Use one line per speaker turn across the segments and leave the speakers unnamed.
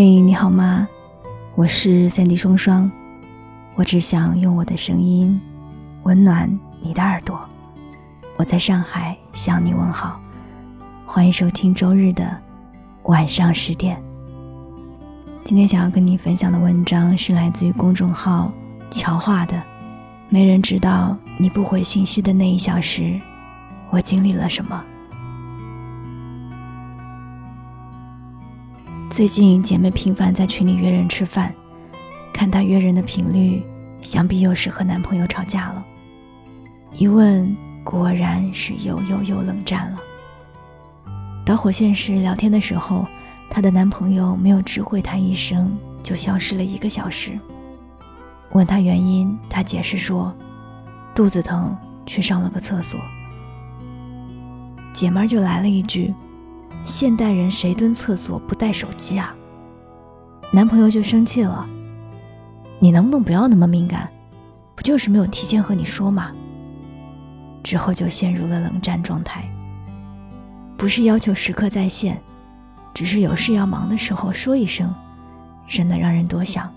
嘿，你好吗？我是三 D 双双，我只想用我的声音温暖你的耳朵。我在上海向你问好，欢迎收听周日的晚上十点。今天想要跟你分享的文章是来自于公众号“乔画”的。没人知道你不回信息的那一小时，我经历了什么。最近姐妹频繁在群里约人吃饭，看她约人的频率，想必又是和男朋友吵架了。一问，果然是又又又冷战了。导火线是聊天的时候，她的男朋友没有知会她一声，就消失了一个小时。问她原因，她解释说，肚子疼，去上了个厕所。姐们儿就来了一句。现代人谁蹲厕所不带手机啊？男朋友就生气了。你能不能不要那么敏感？不就是没有提前和你说吗？之后就陷入了冷战状态。不是要求时刻在线，只是有事要忙的时候说一声，真的让人多想。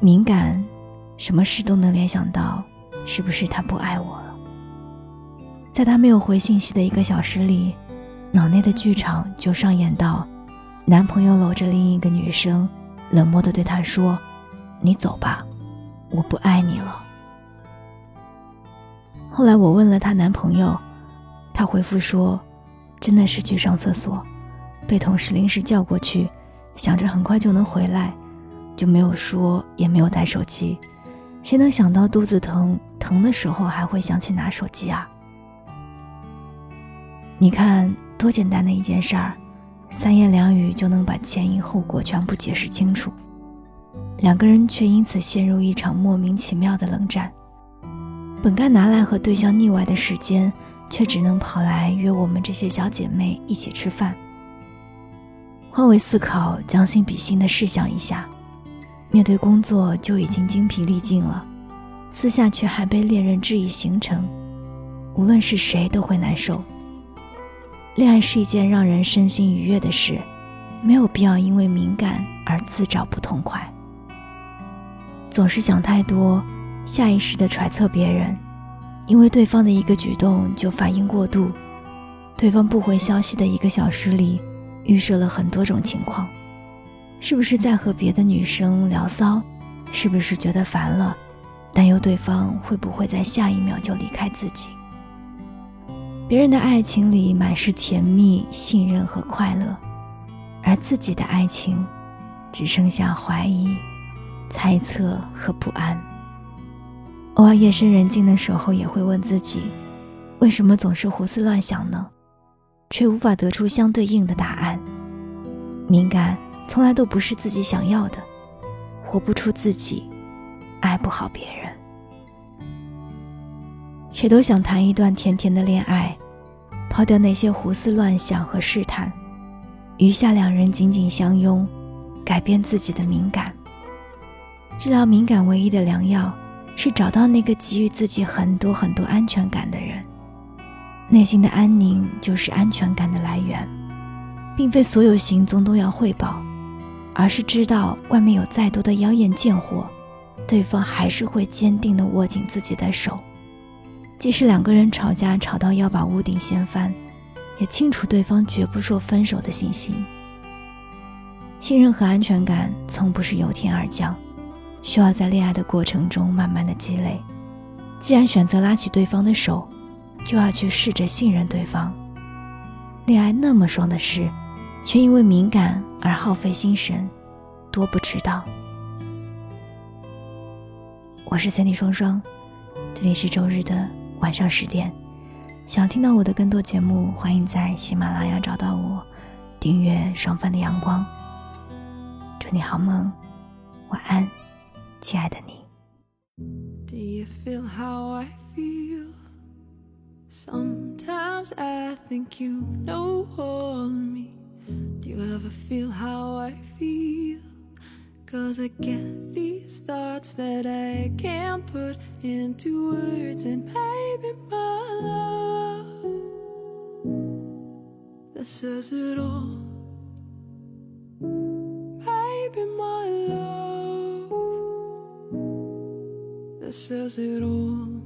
敏感，什么事都能联想到，是不是他不爱我了？在他没有回信息的一个小时里。脑内的剧场就上演到，男朋友搂着另一个女生，冷漠地对她说：“你走吧，我不爱你了。”后来我问了她男朋友，他回复说：“真的是去上厕所，被同事临时叫过去，想着很快就能回来，就没有说，也没有带手机。谁能想到肚子疼，疼的时候还会想起拿手机啊？你看。”多简单的一件事儿，三言两语就能把前因后果全部解释清楚，两个人却因此陷入一场莫名其妙的冷战。本该拿来和对象腻歪的时间，却只能跑来约我们这些小姐妹一起吃饭。换位思考，将心比心的试想一下，面对工作就已经精疲力尽了，私下却还被恋人质疑行程，无论是谁都会难受。恋爱是一件让人身心愉悦的事，没有必要因为敏感而自找不痛快。总是想太多，下意识地揣测别人，因为对方的一个举动就反应过度。对方不回消息的一个小时里，预设了很多种情况：是不是在和别的女生聊骚？是不是觉得烦了？担忧对方会不会在下一秒就离开自己？别人的爱情里满是甜蜜、信任和快乐，而自己的爱情只剩下怀疑、猜测和不安。偶尔夜深人静的时候，也会问自己：为什么总是胡思乱想呢？却无法得出相对应的答案。敏感从来都不是自己想要的，活不出自己，爱不好别人。谁都想谈一段甜甜的恋爱。抛掉那些胡思乱想和试探，余下两人紧紧相拥，改变自己的敏感。治疗敏感唯一的良药是找到那个给予自己很多很多安全感的人。内心的安宁就是安全感的来源，并非所有行踪都要汇报，而是知道外面有再多的妖艳贱货，对方还是会坚定地握紧自己的手。即使两个人吵架吵到要把屋顶掀翻，也清楚对方绝不说分手的信心。信任和安全感从不是由天而降，需要在恋爱的过程中慢慢的积累。既然选择拉起对方的手，就要去试着信任对方。恋爱那么爽的事，却因为敏感而耗费心神，多不值当。我是三 D 双双，这里是周日的。晚上十点，想听到我的更多节目，欢迎在喜马拉雅找到我，订阅《双帆的阳光》。祝你好梦，晚安，亲爱的你。Cause I get thoughts that I can't put into words, and maybe my love that says it all.
Baby, my love, that says it all.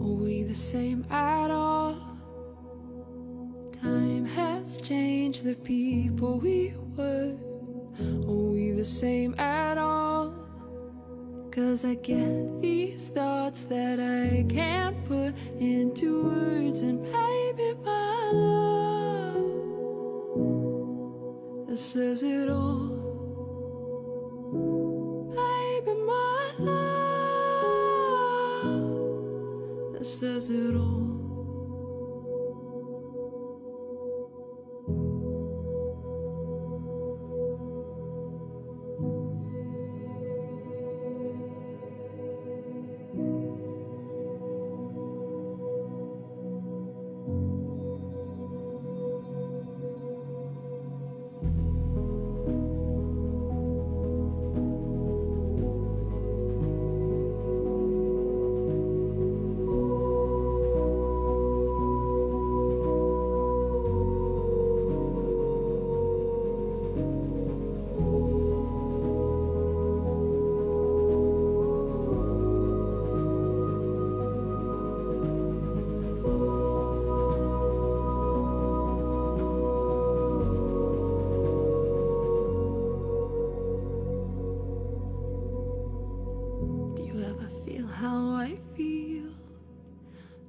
Are we the same at all? Time has changed the people we were. Are we the same at all? Cause I get these thoughts that I can't put into words, and maybe my love that says it all. Maybe my love that says it all. Feel how I feel?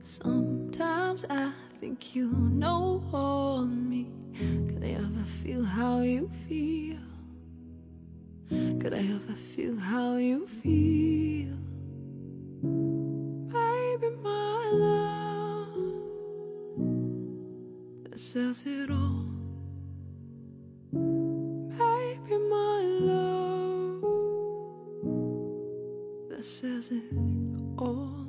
Sometimes I think you know all me. Could I ever feel how you feel? Could I ever feel how you feel? Baby, my love, says it all. Says it all.